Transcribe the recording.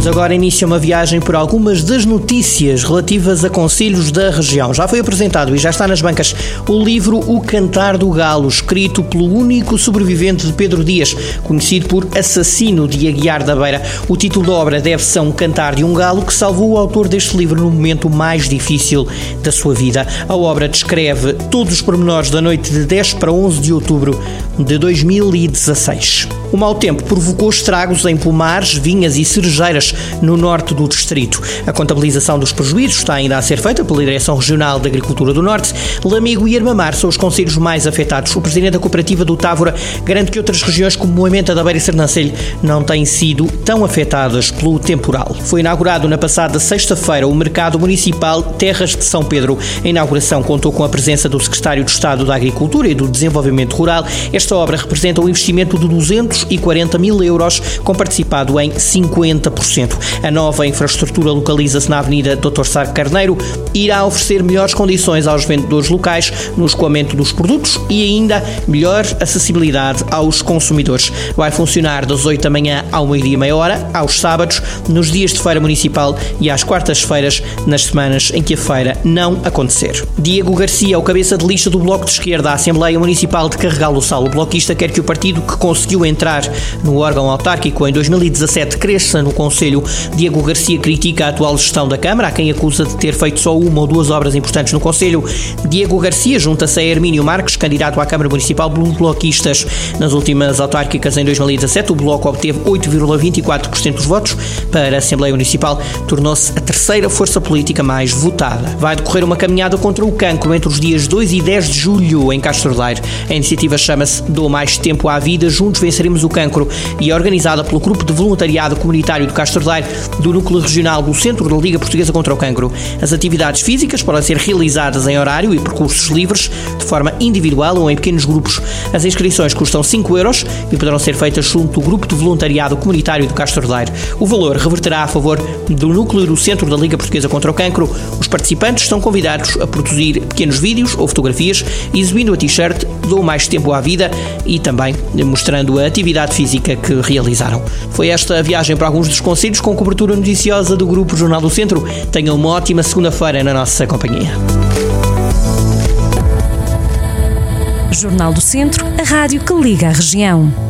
Damos agora início a uma viagem por algumas das notícias relativas a conselhos da região. Já foi apresentado e já está nas bancas o livro O Cantar do Galo, escrito pelo único sobrevivente de Pedro Dias, conhecido por Assassino de Aguiar da Beira. O título da obra deve-se a um cantar de um galo que salvou o autor deste livro no momento mais difícil da sua vida. A obra descreve todos os pormenores da noite de 10 para 11 de outubro de 2016. O mau tempo provocou estragos em pomares, vinhas e cerejeiras no norte do distrito. A contabilização dos prejuízos está ainda a ser feita pela Direção Regional de Agricultura do Norte. Lamigo e Armamar são os conselhos mais afetados. O presidente da cooperativa do Távora garante que outras regiões como Moimenta da Beira e Sernancelho não têm sido tão afetadas pelo temporal. Foi inaugurado na passada sexta-feira o Mercado Municipal Terras de São Pedro. A inauguração contou com a presença do Secretário de Estado da Agricultura e do Desenvolvimento Rural. Esta obra representa um investimento de 200 240 mil euros, com participado em 50%. A nova infraestrutura localiza-se na Avenida Dr. Sá Carneiro e irá oferecer melhores condições aos vendedores locais no escoamento dos produtos e ainda melhor acessibilidade aos consumidores. Vai funcionar das 8 da manhã ao meio-dia e meia hora, aos sábados, nos dias de feira municipal e às quartas-feiras, nas semanas em que a feira não acontecer. Diego Garcia, o cabeça de lista do Bloco de Esquerda à Assembleia Municipal de Carregal do Sal, o bloquista quer que o partido que conseguiu entrar entrar no órgão autárquico em 2017 cresça no Conselho. Diego Garcia critica a atual gestão da Câmara, a quem acusa de ter feito só uma ou duas obras importantes no Conselho. Diego Garcia junta-se a Hermínio Marques, candidato à Câmara Municipal pelos bloquistas. Nas últimas autárquicas em 2017, o Bloco obteve 8,24% dos votos. Para a Assembleia Municipal, tornou-se a terceira força política mais votada. Vai decorrer uma caminhada contra o cancro entre os dias 2 e 10 de julho em Castro Daire. A iniciativa chama-se Dou Mais Tempo à Vida, Juntos Venceremos o Cancro e é organizada pelo Grupo de Voluntariado Comunitário de Castro Daire do Núcleo Regional do Centro da Liga Portuguesa contra o Cancro. As atividades físicas podem ser realizadas em horário e percursos livres, de forma individual ou em pequenos grupos. As inscrições custam 5 euros e poderão ser feitas junto do Grupo de Voluntariado Comunitário de Castro Daire. O valor reverterá a favor do Núcleo do Centro da Liga Portuguesa contra o Cancro. Os participantes são convidados a produzir pequenos vídeos ou fotografias exibindo a t-shirt Dou Mais Tempo à Vida e também mostrando a atividade atividade física que realizaram. Foi esta a viagem para alguns dos conselhos com cobertura noticiosa do Grupo Jornal do Centro. Tenham uma ótima segunda-feira na nossa companhia. Jornal do Centro, a rádio que liga a região.